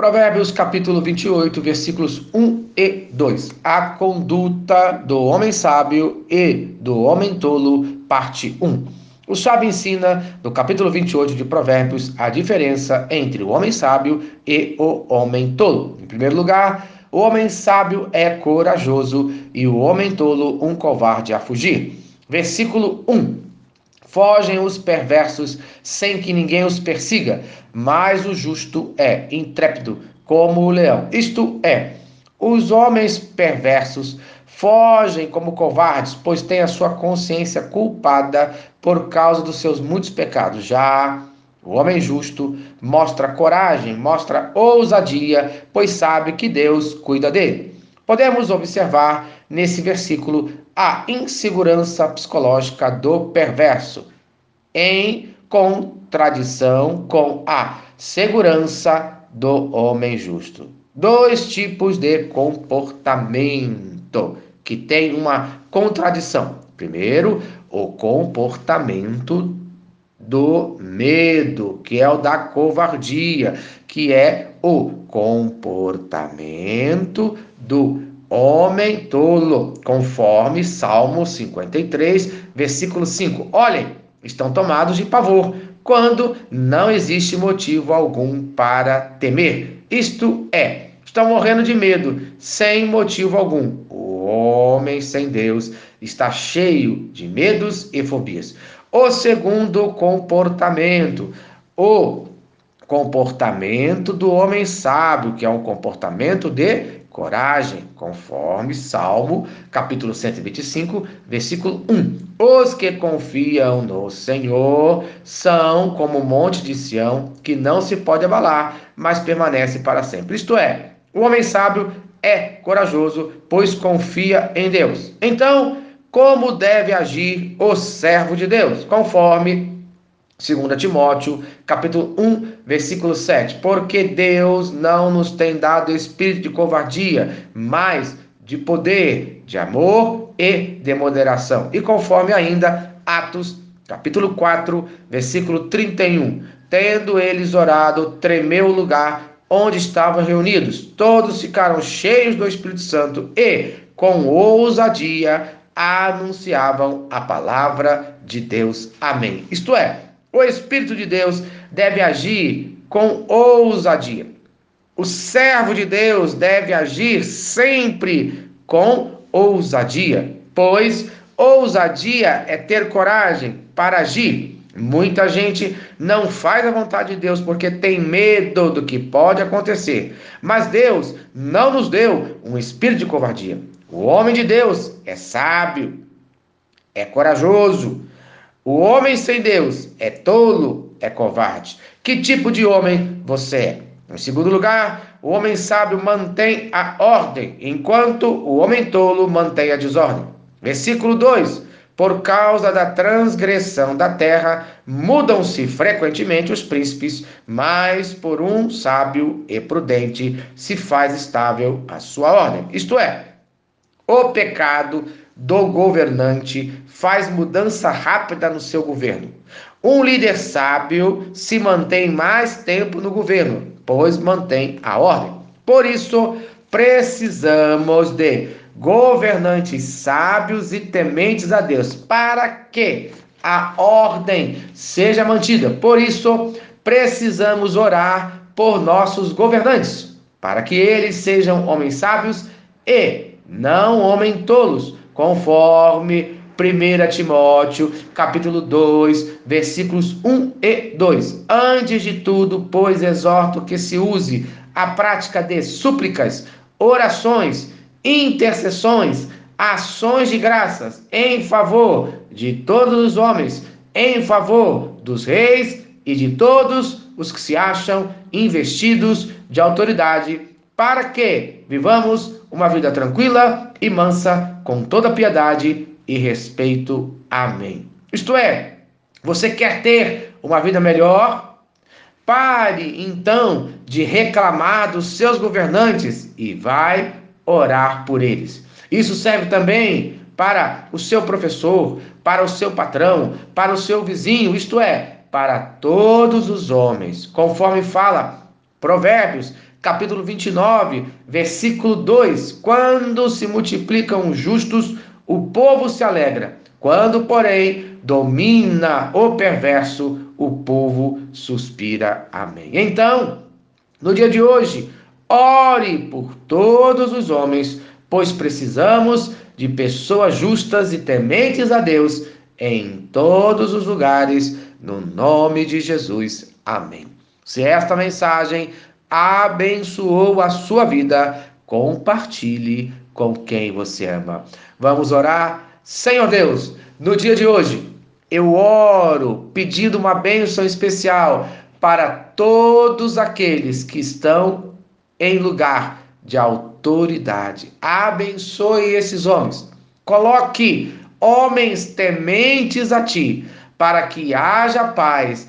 Provérbios capítulo 28, versículos 1 e 2. A conduta do homem sábio e do homem tolo, parte 1. O sábio ensina, no capítulo 28 de Provérbios, a diferença entre o homem sábio e o homem tolo. Em primeiro lugar, o homem sábio é corajoso e o homem tolo um covarde a fugir. Versículo 1. Fogem os perversos sem que ninguém os persiga, mas o justo é intrépido como o leão. Isto é, os homens perversos fogem como covardes, pois têm a sua consciência culpada por causa dos seus muitos pecados. Já o homem justo mostra coragem, mostra ousadia, pois sabe que Deus cuida dele. Podemos observar nesse versículo a insegurança psicológica do perverso, em contradição com a segurança do homem justo. Dois tipos de comportamento que tem uma contradição. Primeiro, o comportamento do medo, que é o da covardia, que é o comportamento do homem tolo, conforme Salmo 53, versículo 5. Olhem, estão tomados de pavor, quando não existe motivo algum para temer. Isto é, estão morrendo de medo, sem motivo algum. O homem sem Deus está cheio de medos e fobias. O segundo comportamento, o comportamento do homem sábio, que é um comportamento de coragem, conforme Salmo, capítulo 125, versículo 1. Os que confiam no Senhor são como o monte de Sião, que não se pode abalar, mas permanece para sempre. Isto é, o homem sábio é corajoso, pois confia em Deus. Então, como deve agir o servo de Deus? Conforme 2 Timóteo, capítulo 1, versículo 7. Porque Deus não nos tem dado espírito de covardia, mas de poder, de amor e de moderação. E conforme ainda Atos, capítulo 4, versículo 31. Tendo eles orado, tremeu o lugar onde estavam reunidos. Todos ficaram cheios do Espírito Santo e, com ousadia, anunciavam a palavra de Deus. Amém. Isto é, o Espírito de Deus deve agir com ousadia. O servo de Deus deve agir sempre com ousadia, pois ousadia é ter coragem para agir. Muita gente não faz a vontade de Deus porque tem medo do que pode acontecer. Mas Deus não nos deu um espírito de covardia. O homem de Deus é sábio, é corajoso, o homem sem Deus é tolo, é covarde. Que tipo de homem você é? Em segundo lugar, o homem sábio mantém a ordem, enquanto o homem tolo mantém a desordem. Versículo 2: Por causa da transgressão da terra, mudam-se frequentemente os príncipes, mas por um sábio e prudente se faz estável a sua ordem. Isto é, o pecado do governante faz mudança rápida no seu governo. Um líder sábio se mantém mais tempo no governo, pois mantém a ordem. Por isso, precisamos de governantes sábios e tementes a Deus, para que a ordem seja mantida. Por isso, precisamos orar por nossos governantes, para que eles sejam homens sábios e não homens tolos conforme 1 Timóteo, capítulo 2, versículos 1 e 2. Antes de tudo, pois exorto que se use a prática de súplicas, orações, intercessões, ações de graças em favor de todos os homens, em favor dos reis e de todos os que se acham investidos de autoridade, para que vivamos uma vida tranquila e mansa, com toda piedade e respeito. Amém. Isto é, você quer ter uma vida melhor? Pare então de reclamar dos seus governantes e vai orar por eles. Isso serve também para o seu professor, para o seu patrão, para o seu vizinho, isto é, para todos os homens, conforme fala Provérbios capítulo 29, versículo 2: Quando se multiplicam justos, o povo se alegra. Quando, porém, domina o perverso, o povo suspira. Amém. Então, no dia de hoje, ore por todos os homens, pois precisamos de pessoas justas e tementes a Deus em todos os lugares, no nome de Jesus. Amém. Se esta mensagem abençoou a sua vida, compartilhe com quem você ama. Vamos orar? Senhor Deus, no dia de hoje, eu oro pedindo uma bênção especial para todos aqueles que estão em lugar de autoridade. Abençoe esses homens. Coloque homens tementes a ti, para que haja paz